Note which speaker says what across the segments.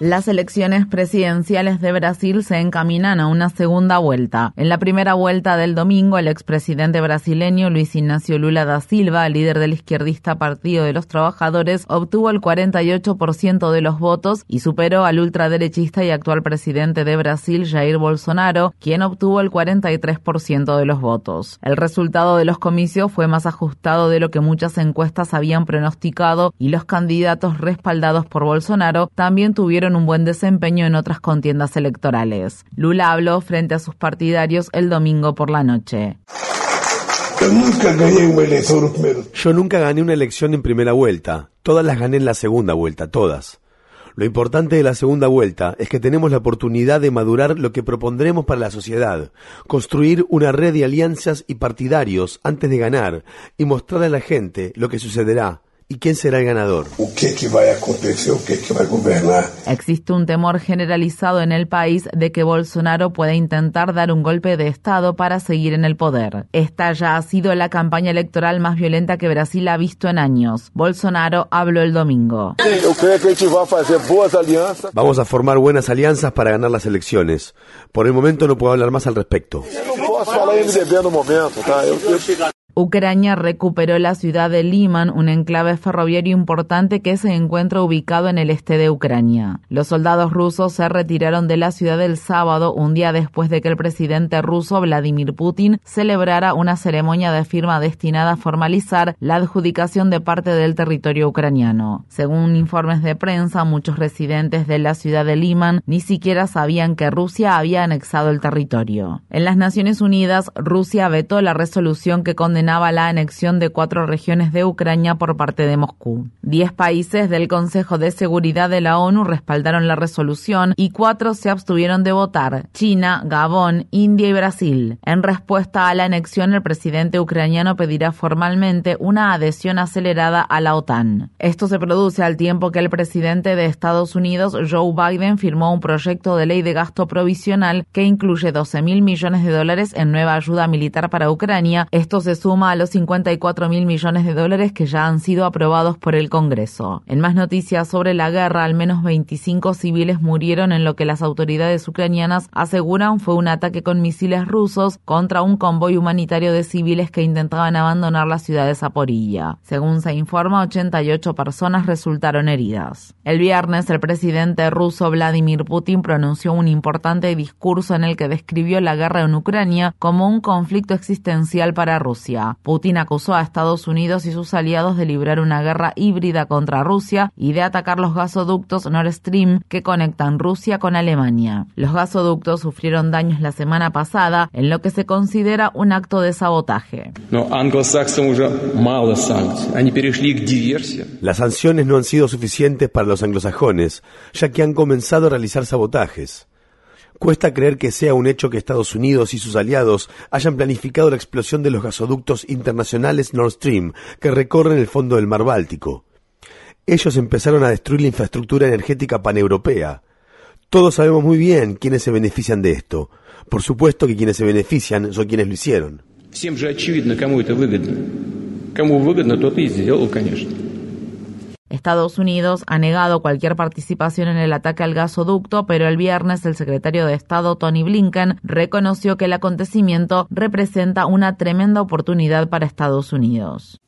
Speaker 1: Las elecciones presidenciales de Brasil se encaminan a una segunda vuelta. En la primera vuelta del domingo, el expresidente brasileño Luis Ignacio Lula da Silva, líder del izquierdista Partido de los Trabajadores, obtuvo el 48% de los votos y superó al ultraderechista y actual presidente de Brasil, Jair Bolsonaro, quien obtuvo el 43% de los votos. El resultado de los comicios fue más ajustado de lo que muchas encuestas habían pronosticado y los candidatos respaldados por Bolsonaro también tuvieron un buen desempeño en otras contiendas electorales. Lula habló frente a sus partidarios el domingo por la noche.
Speaker 2: Yo nunca gané una elección en primera vuelta. Todas las gané en la segunda vuelta, todas. Lo importante de la segunda vuelta es que tenemos la oportunidad de madurar lo que propondremos para la sociedad, construir una red de alianzas y partidarios antes de ganar y mostrar a la gente lo que sucederá ¿Y quién será el ganador?
Speaker 1: Existe un temor generalizado en el país de que Bolsonaro pueda intentar dar un golpe de Estado para seguir en el poder. Esta ya ha sido la campaña electoral más violenta que Brasil ha visto en años. Bolsonaro habló el domingo.
Speaker 2: Vamos a formar buenas alianzas para ganar las elecciones. Por el momento no puedo hablar más al respecto.
Speaker 1: Ucrania recuperó la ciudad de Liman, un enclave ferroviario importante que se encuentra ubicado en el este de Ucrania. Los soldados rusos se retiraron de la ciudad el sábado, un día después de que el presidente ruso Vladimir Putin celebrara una ceremonia de firma destinada a formalizar la adjudicación de parte del territorio ucraniano. Según informes de prensa, muchos residentes de la ciudad de Liman ni siquiera sabían que Rusia había anexado el territorio. En las Naciones Unidas, Rusia vetó la resolución que condenó la anexión de cuatro regiones de Ucrania por parte de Moscú. Diez países del Consejo de Seguridad de la ONU respaldaron la resolución y cuatro se abstuvieron de votar, China, Gabón, India y Brasil. En respuesta a la anexión, el presidente ucraniano pedirá formalmente una adhesión acelerada a la OTAN. Esto se produce al tiempo que el presidente de Estados Unidos, Joe Biden, firmó un proyecto de ley de gasto provisional que incluye 12 mil millones de dólares en nueva ayuda militar para Ucrania. Esto se suma a los 54 mil millones de dólares que ya han sido aprobados por el Congreso. En más noticias sobre la guerra, al menos 25 civiles murieron en lo que las autoridades ucranianas aseguran fue un ataque con misiles rusos contra un convoy humanitario de civiles que intentaban abandonar la ciudad de Zaporilla. Según se informa, 88 personas resultaron heridas. El viernes, el presidente ruso Vladimir Putin pronunció un importante discurso en el que describió la guerra en Ucrania como un conflicto existencial para Rusia. Putin acusó a Estados Unidos y sus aliados de librar una guerra híbrida contra Rusia y de atacar los gasoductos Nord Stream que conectan Rusia con Alemania. Los gasoductos sufrieron daños la semana pasada en lo que se considera un acto de sabotaje.
Speaker 2: Las sanciones no han sido suficientes para los anglosajones, ya que han comenzado a realizar sabotajes. Cuesta creer que sea un hecho que Estados Unidos y sus aliados hayan planificado la explosión de los gasoductos internacionales Nord Stream que recorren el fondo del mar Báltico. Ellos empezaron a destruir la infraestructura energética paneuropea. Todos sabemos muy bien quiénes se benefician de esto. Por supuesto que quienes se benefician son quienes lo hicieron.
Speaker 1: Estados Unidos ha negado cualquier participación en el ataque al gasoducto, pero el viernes el secretario de Estado Tony Blinken reconoció que el acontecimiento representa una tremenda oportunidad para Estados Unidos.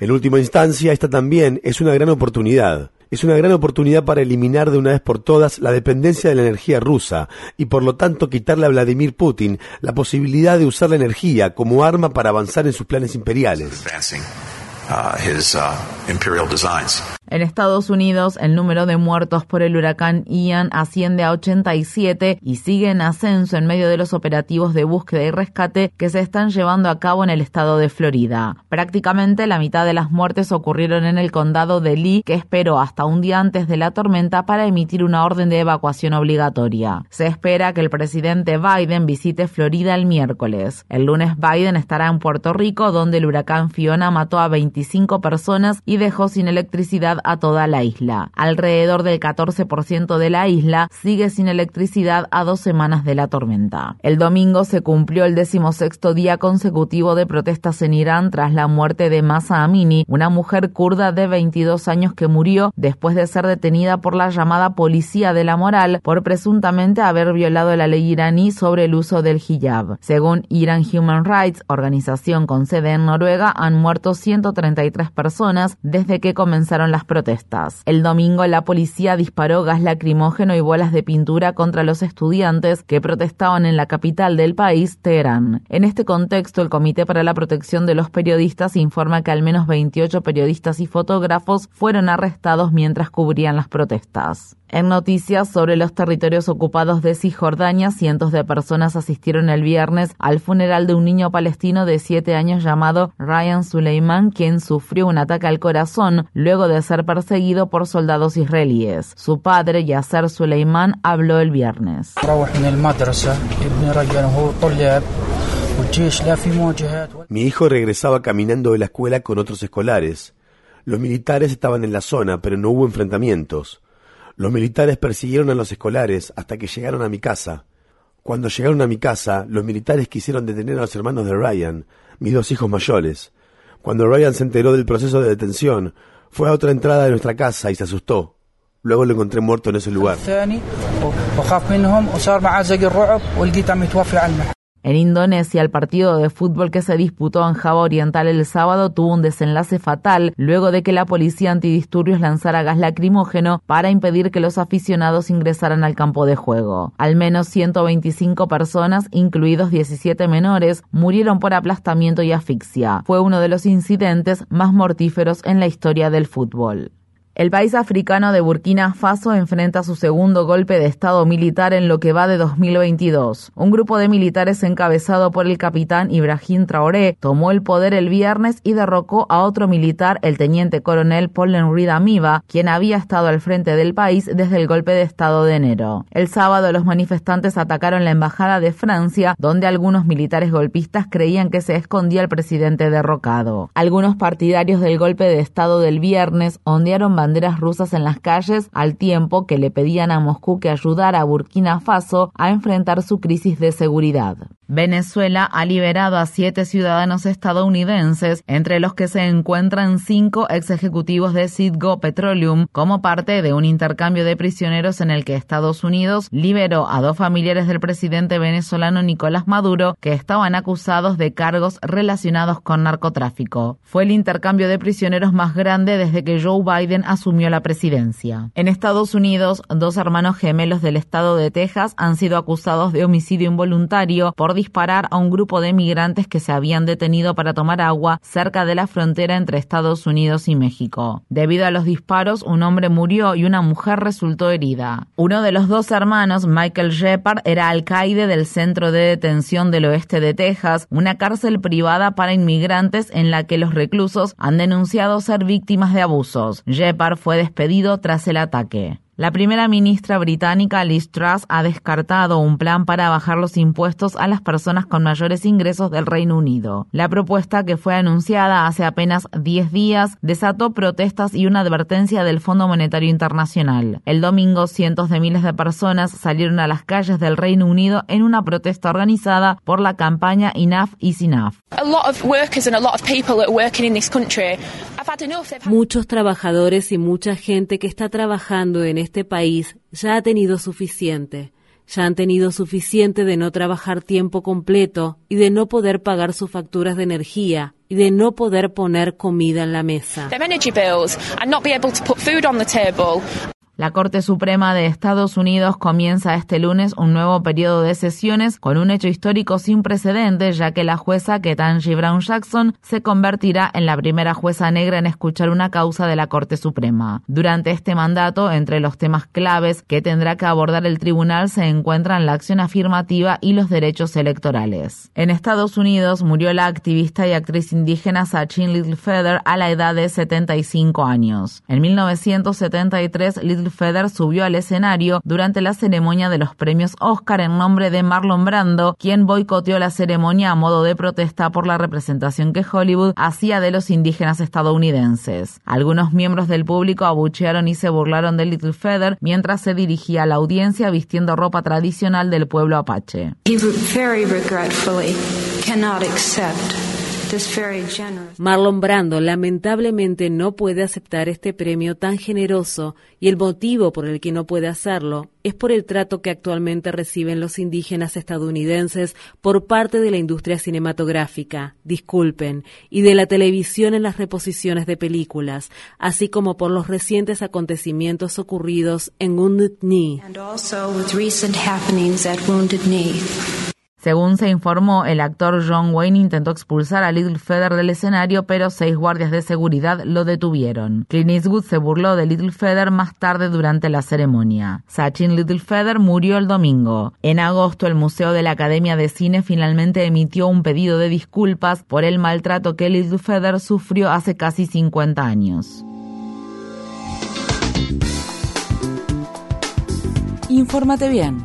Speaker 2: En última instancia, esta también es una gran oportunidad es una gran oportunidad para eliminar de una vez por todas la dependencia de la energía rusa y por lo tanto quitarle a Vladimir Putin la posibilidad de usar la energía como arma para avanzar en sus planes imperiales.
Speaker 1: En Estados Unidos, el número de muertos por el huracán Ian asciende a 87 y sigue en ascenso en medio de los operativos de búsqueda y rescate que se están llevando a cabo en el estado de Florida. Prácticamente la mitad de las muertes ocurrieron en el condado de Lee, que esperó hasta un día antes de la tormenta para emitir una orden de evacuación obligatoria. Se espera que el presidente Biden visite Florida el miércoles. El lunes Biden estará en Puerto Rico, donde el huracán Fiona mató a 25 personas y dejó sin electricidad a toda la isla. Alrededor del 14% de la isla sigue sin electricidad a dos semanas de la tormenta. El domingo se cumplió el decimosexto día consecutivo de protestas en Irán tras la muerte de Masa Amini, una mujer kurda de 22 años que murió después de ser detenida por la llamada Policía de la Moral por presuntamente haber violado la ley iraní sobre el uso del hijab. Según Iran Human Rights, organización con sede en Noruega, han muerto 133 personas desde que comenzaron las protestas. El domingo la policía disparó gas lacrimógeno y bolas de pintura contra los estudiantes que protestaban en la capital del país, Teherán. En este contexto, el Comité para la Protección de los Periodistas informa que al menos 28 periodistas y fotógrafos fueron arrestados mientras cubrían las protestas. En noticias sobre los territorios ocupados de Cisjordania, cientos de personas asistieron el viernes al funeral de un niño palestino de siete años llamado Ryan Suleiman, quien sufrió un ataque al corazón luego de ser perseguido por soldados israelíes. Su padre, Yasser Suleiman, habló el viernes.
Speaker 2: Mi hijo regresaba caminando de la escuela con otros escolares. Los militares estaban en la zona, pero no hubo enfrentamientos. Los militares persiguieron a los escolares hasta que llegaron a mi casa. Cuando llegaron a mi casa, los militares quisieron detener a los hermanos de Ryan, mis dos hijos mayores. Cuando Ryan se enteró del proceso de detención, fue a otra entrada de nuestra casa y se asustó. Luego lo encontré muerto en ese lugar.
Speaker 1: En Indonesia, el partido de fútbol que se disputó en Java Oriental el sábado tuvo un desenlace fatal luego de que la policía antidisturbios lanzara gas lacrimógeno para impedir que los aficionados ingresaran al campo de juego. Al menos 125 personas, incluidos 17 menores, murieron por aplastamiento y asfixia. Fue uno de los incidentes más mortíferos en la historia del fútbol. El país africano de Burkina Faso enfrenta su segundo golpe de Estado militar en lo que va de 2022. Un grupo de militares encabezado por el capitán Ibrahim Traoré tomó el poder el viernes y derrocó a otro militar, el teniente coronel Paul Henri Damiba, quien había estado al frente del país desde el golpe de Estado de enero. El sábado los manifestantes atacaron la embajada de Francia, donde algunos militares golpistas creían que se escondía el presidente derrocado. Algunos partidarios del golpe de Estado del viernes ondearon banderas rusas en las calles al tiempo que le pedían a Moscú que ayudara a Burkina Faso a enfrentar su crisis de seguridad. Venezuela ha liberado a siete ciudadanos estadounidenses, entre los que se encuentran cinco ex ejecutivos de Citgo Petroleum, como parte de un intercambio de prisioneros en el que Estados Unidos liberó a dos familiares del presidente venezolano Nicolás Maduro, que estaban acusados de cargos relacionados con narcotráfico. Fue el intercambio de prisioneros más grande desde que Joe Biden asumió la presidencia. En Estados Unidos, dos hermanos gemelos del estado de Texas han sido acusados de homicidio involuntario por disparar a un grupo de migrantes que se habían detenido para tomar agua cerca de la frontera entre Estados Unidos y México. Debido a los disparos, un hombre murió y una mujer resultó herida. Uno de los dos hermanos, Michael Shepard, era alcaide del Centro de Detención del Oeste de Texas, una cárcel privada para inmigrantes en la que los reclusos han denunciado ser víctimas de abusos. Shepard fue despedido tras el ataque. La primera ministra británica Liz Truss ha descartado un plan para bajar los impuestos a las personas con mayores ingresos del Reino Unido. La propuesta, que fue anunciada hace apenas 10 días, desató protestas y una advertencia del Fondo Monetario Internacional. El domingo, cientos de miles de personas salieron a las calles del Reino Unido en una protesta organizada por la campaña Enough is Enough.
Speaker 3: Muchos trabajadores y mucha gente que está trabajando en este país ya ha tenido suficiente. Ya han tenido suficiente de no trabajar tiempo completo y de no poder pagar sus facturas de energía y de no poder poner comida en la mesa.
Speaker 1: La Corte Suprema de Estados Unidos comienza este lunes un nuevo periodo de sesiones con un hecho histórico sin precedentes, ya que la jueza Ketanji Brown Jackson se convertirá en la primera jueza negra en escuchar una causa de la Corte Suprema. Durante este mandato, entre los temas claves que tendrá que abordar el tribunal se encuentran la acción afirmativa y los derechos electorales. En Estados Unidos murió la activista y actriz indígena Sachin Littlefeather a la edad de 75 años. En 1973, Little Feder subió al escenario durante la ceremonia de los premios Oscar en nombre de Marlon Brando, quien boicoteó la ceremonia a modo de protesta por la representación que Hollywood hacía de los indígenas estadounidenses. Algunos miembros del público abuchearon y se burlaron de Little Feather mientras se dirigía a la audiencia vistiendo ropa tradicional del pueblo apache.
Speaker 3: Marlon Brando lamentablemente no puede aceptar este premio tan generoso y el motivo por el que no puede hacerlo es por el trato que actualmente reciben los indígenas estadounidenses por parte de la industria cinematográfica, disculpen, y de la televisión en las reposiciones de películas, así como por los recientes acontecimientos ocurridos en Wounded Knee.
Speaker 1: Según se informó, el actor John Wayne intentó expulsar a Little Feather del escenario, pero seis guardias de seguridad lo detuvieron. Clint Eastwood se burló de Little Feather más tarde durante la ceremonia. Sachin Little Feather murió el domingo. En agosto, el Museo de la Academia de Cine finalmente emitió un pedido de disculpas por el maltrato que Little Feather sufrió hace casi 50 años.
Speaker 4: Infórmate bien